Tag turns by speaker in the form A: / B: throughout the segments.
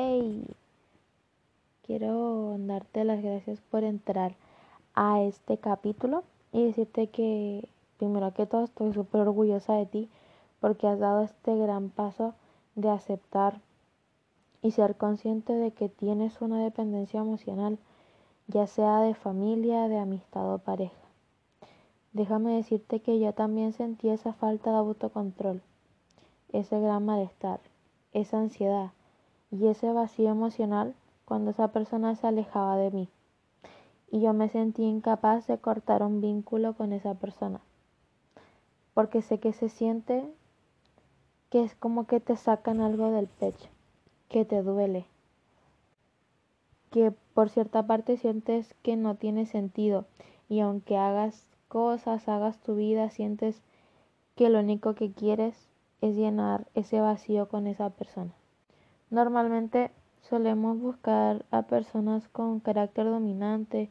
A: Hey, quiero darte las gracias por entrar a este capítulo y decirte que primero que todo estoy súper orgullosa de ti porque has dado este gran paso de aceptar y ser consciente de que tienes una dependencia emocional, ya sea de familia, de amistad o pareja. Déjame decirte que yo también sentí esa falta de autocontrol, ese gran malestar, esa ansiedad y ese vacío emocional cuando esa persona se alejaba de mí. Y yo me sentí incapaz de cortar un vínculo con esa persona. Porque sé que se siente que es como que te sacan algo del pecho, que te duele, que por cierta parte sientes que no tiene sentido y aunque hagas cosas, hagas tu vida, sientes que lo único que quieres es llenar ese vacío con esa persona. Normalmente solemos buscar a personas con carácter dominante,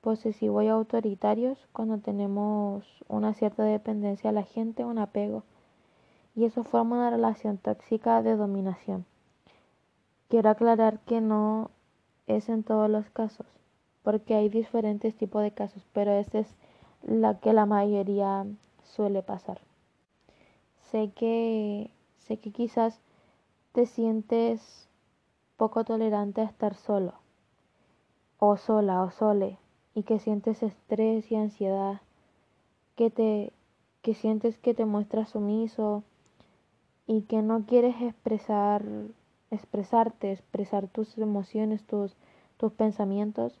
A: posesivo y autoritarios cuando tenemos una cierta dependencia a la gente, un apego y eso forma una relación tóxica de dominación. Quiero aclarar que no es en todos los casos, porque hay diferentes tipos de casos, pero esta es la que la mayoría suele pasar. Sé que sé que quizás te sientes poco tolerante a estar solo o sola o sole y que sientes estrés y ansiedad, que te que sientes que te muestras sumiso y que no quieres expresar, expresarte, expresar tus emociones, tus, tus pensamientos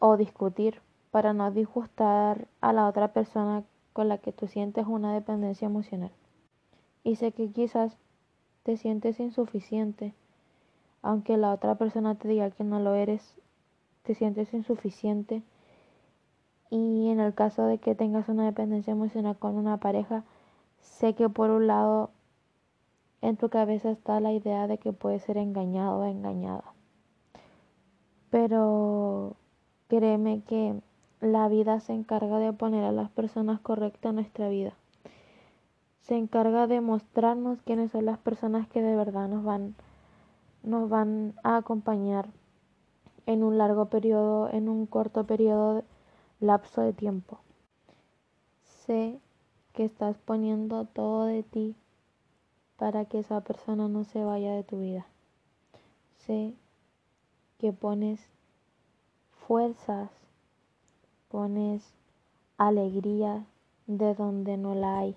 A: o discutir para no disgustar a la otra persona con la que tú sientes una dependencia emocional. Y sé que quizás te sientes insuficiente, aunque la otra persona te diga que no lo eres, te sientes insuficiente. Y en el caso de que tengas una dependencia emocional con una pareja, Sé que por un lado en tu cabeza está la idea de que puedes ser engañado o engañada. Pero créeme que la vida se encarga de poner a las personas correctas en nuestra vida. Se encarga de mostrarnos quiénes son las personas que de verdad nos van, nos van a acompañar en un largo periodo, en un corto periodo, lapso de tiempo. Sé que estás poniendo todo de ti para que esa persona no se vaya de tu vida. Sé que pones fuerzas, pones alegría de donde no la hay,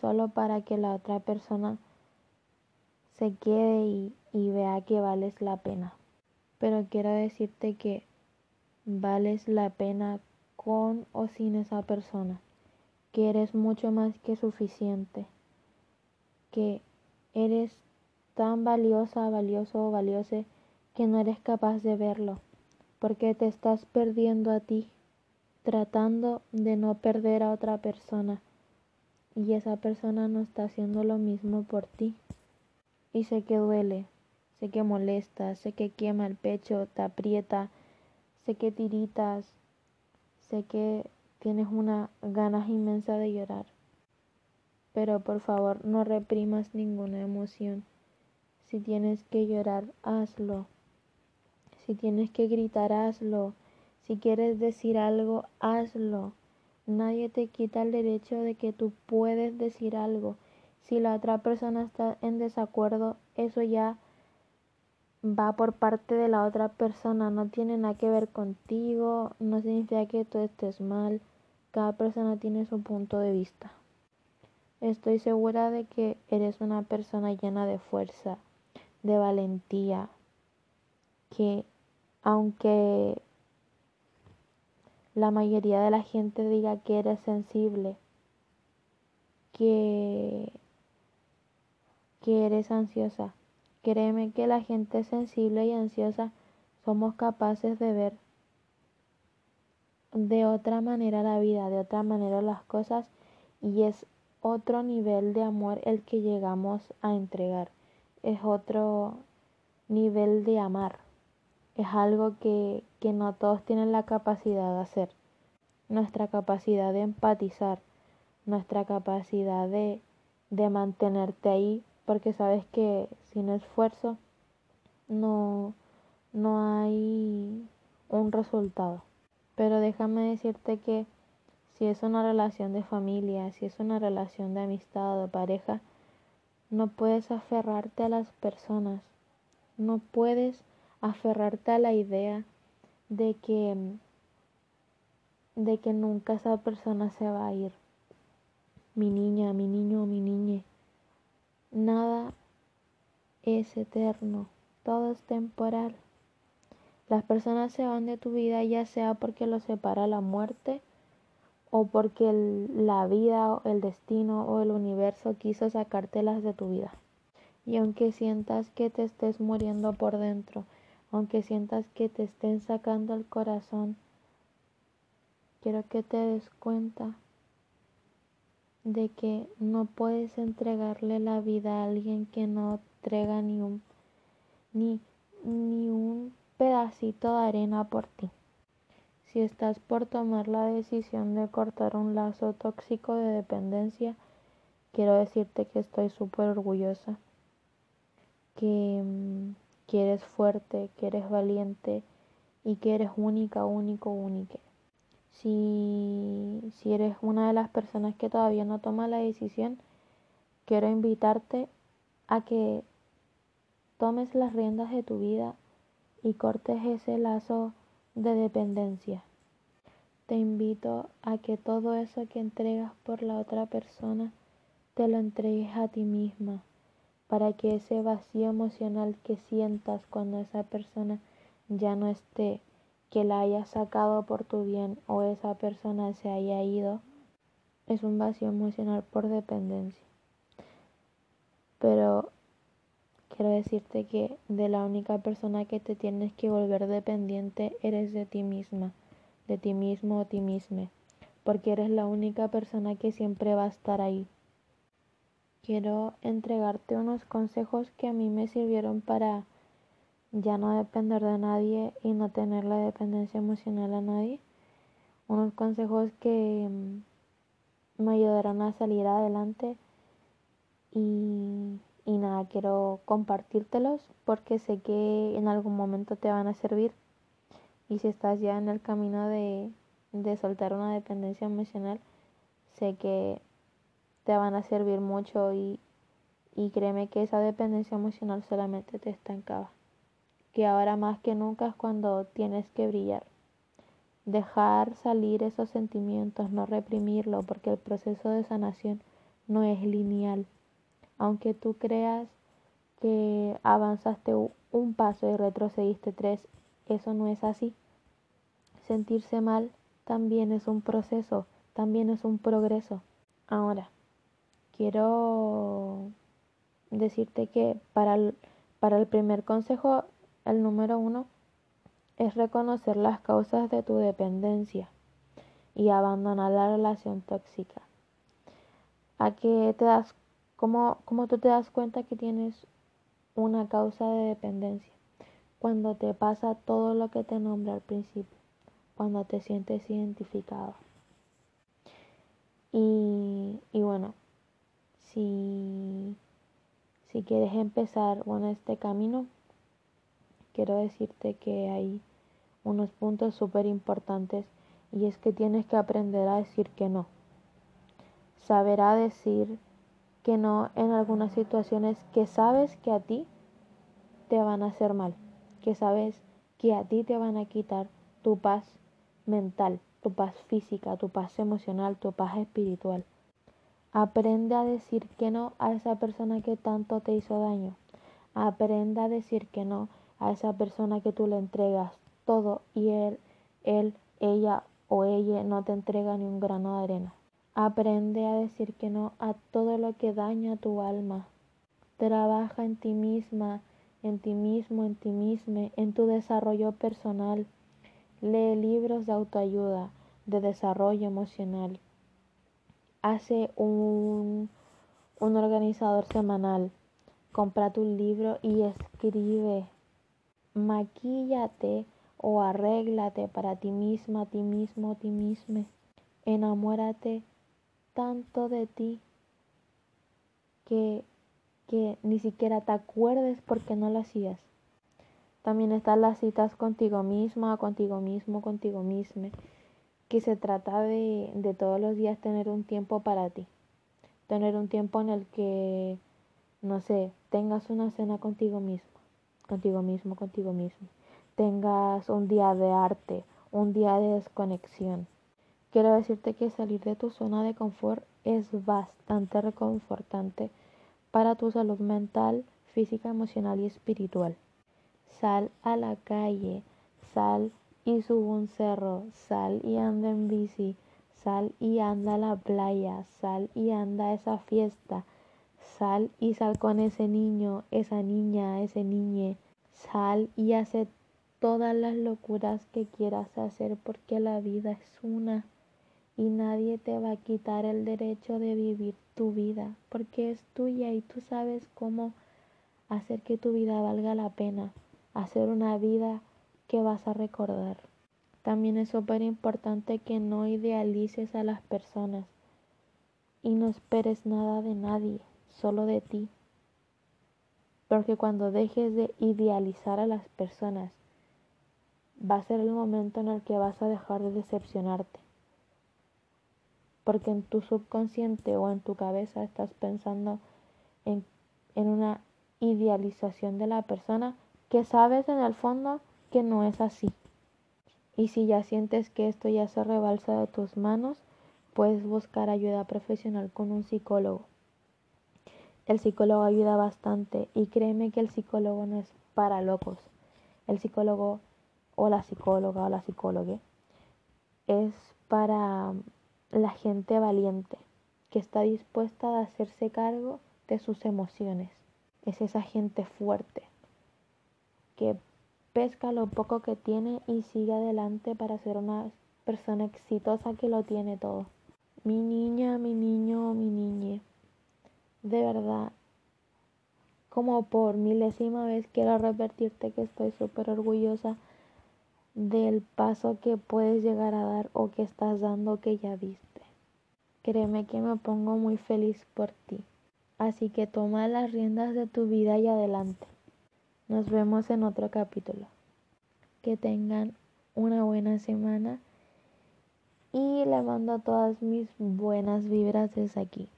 A: solo para que la otra persona se quede y, y vea que vales la pena. Pero quiero decirte que vales la pena con o sin esa persona que eres mucho más que suficiente, que eres tan valiosa, valioso o valiose que no eres capaz de verlo, porque te estás perdiendo a ti, tratando de no perder a otra persona, y esa persona no está haciendo lo mismo por ti. Y sé que duele, sé que molesta, sé que quema el pecho, te aprieta, sé que tiritas, sé que tienes una ganas inmensa de llorar. Pero por favor no reprimas ninguna emoción. Si tienes que llorar, hazlo. Si tienes que gritar, hazlo. Si quieres decir algo, hazlo. Nadie te quita el derecho de que tú puedes decir algo. Si la otra persona está en desacuerdo, eso ya va por parte de la otra persona, no tiene nada que ver contigo, no significa que tú estés mal, cada persona tiene su punto de vista. Estoy segura de que eres una persona llena de fuerza, de valentía, que aunque la mayoría de la gente diga que eres sensible, que, que eres ansiosa, Créeme que la gente sensible y ansiosa somos capaces de ver de otra manera la vida, de otra manera las cosas y es otro nivel de amor el que llegamos a entregar. Es otro nivel de amar. Es algo que, que no todos tienen la capacidad de hacer. Nuestra capacidad de empatizar, nuestra capacidad de, de mantenerte ahí porque sabes que sin esfuerzo no, no hay un resultado. Pero déjame decirte que si es una relación de familia, si es una relación de amistad o de pareja, no puedes aferrarte a las personas, no puedes aferrarte a la idea de que de que nunca esa persona se va a ir. Mi niña, mi niño, mi niñe. Nada es eterno, todo es temporal. Las personas se van de tu vida ya sea porque los separa la muerte o porque la vida, el destino o el universo quiso sacártelas de tu vida. Y aunque sientas que te estés muriendo por dentro, aunque sientas que te estén sacando el corazón, quiero que te des cuenta de que no puedes entregarle la vida a alguien que no entrega ni un ni, ni un pedacito de arena por ti. Si estás por tomar la decisión de cortar un lazo tóxico de dependencia, quiero decirte que estoy súper orgullosa, que, mm, que eres fuerte, que eres valiente y que eres única, único, única. Si, si eres una de las personas que todavía no toma la decisión, quiero invitarte a que tomes las riendas de tu vida y cortes ese lazo de dependencia. Te invito a que todo eso que entregas por la otra persona te lo entregues a ti misma para que ese vacío emocional que sientas cuando esa persona ya no esté, que la hayas sacado por tu bien o esa persona se haya ido, es un vacío emocional por dependencia. Pero quiero decirte que de la única persona que te tienes que volver dependiente eres de ti misma, de ti mismo o ti misma, porque eres la única persona que siempre va a estar ahí. Quiero entregarte unos consejos que a mí me sirvieron para ya no depender de nadie y no tener la dependencia emocional a nadie. Unos consejos que mm, me ayudarán a salir adelante y y nada, quiero compartírtelos porque sé que en algún momento te van a servir. Y si estás ya en el camino de, de soltar una dependencia emocional, sé que te van a servir mucho y, créeme que esa dependencia emocional solamente te estancaba. Que ahora más que nunca es cuando tienes que brillar. Dejar salir esos sentimientos, no reprimirlo, porque el proceso de sanación no es lineal aunque tú creas que avanzaste un paso y retrocediste tres, eso no es así. Sentirse mal también es un proceso, también es un progreso. Ahora, quiero decirte que para el, para el primer consejo, el número uno, es reconocer las causas de tu dependencia y abandonar la relación tóxica. ¿A qué te das ¿Cómo, tú te das cuenta que tienes una causa de dependencia? Cuando te pasa todo lo que te nombré al principio, cuando te sientes identificado. Y, y bueno, si, si quieres empezar con este camino, quiero decirte que hay unos puntos súper importantes y es que tienes que aprender a decir que no. Saber a decir que no en algunas situaciones que sabes que a ti te van a hacer mal, que sabes que a ti te van a quitar tu paz mental, tu paz física, tu paz emocional, tu paz espiritual. Aprende a decir que no a esa persona que tanto te hizo daño. Aprende a decir que no a esa persona que tú le entregas todo y él, él, ella o ella no te entrega ni un grano de arena. Aprende a decir que no a todo lo que daña tu alma. Trabaja en ti misma, en ti mismo, en ti misma, en tu desarrollo personal. Lee libros de autoayuda, de desarrollo emocional. Hace un, un organizador semanal. Compra tu libro y escribe. Maquíllate o arréglate para ti misma, ti mismo, ti misma. Enamórate tanto de ti que, que ni siquiera te acuerdes porque no lo hacías. También están las citas contigo misma, contigo mismo, contigo misma, que se trata de, de todos los días tener un tiempo para ti. Tener un tiempo en el que, no sé, tengas una cena contigo mismo, contigo mismo, contigo mismo. Tengas un día de arte, un día de desconexión. Quiero decirte que salir de tu zona de confort es bastante reconfortante para tu salud mental, física, emocional y espiritual. Sal a la calle, sal y sube un cerro, sal y anda en bici, sal y anda a la playa, sal y anda a esa fiesta, sal y sal con ese niño, esa niña, ese niñe, sal y hace todas las locuras que quieras hacer porque la vida es una. Y nadie te va a quitar el derecho de vivir tu vida porque es tuya y tú sabes cómo hacer que tu vida valga la pena. Hacer una vida que vas a recordar. También es súper importante que no idealices a las personas y no esperes nada de nadie, solo de ti. Porque cuando dejes de idealizar a las personas, va a ser el momento en el que vas a dejar de decepcionarte. Porque en tu subconsciente o en tu cabeza estás pensando en, en una idealización de la persona que sabes en el fondo que no es así. Y si ya sientes que esto ya se rebalsa de tus manos, puedes buscar ayuda profesional con un psicólogo. El psicólogo ayuda bastante y créeme que el psicólogo no es para locos. El psicólogo o la psicóloga o la psicóloga es para la gente valiente que está dispuesta a hacerse cargo de sus emociones. Es esa gente fuerte que pesca lo poco que tiene y sigue adelante para ser una persona exitosa que lo tiene todo. Mi niña, mi niño, mi niñe, de verdad, como por milésima vez quiero repetirte que estoy súper orgullosa del paso que puedes llegar a dar o que estás dando que ya diste. Créeme que me pongo muy feliz por ti. Así que toma las riendas de tu vida y adelante. Nos vemos en otro capítulo. Que tengan una buena semana y le mando todas mis buenas vibras desde aquí.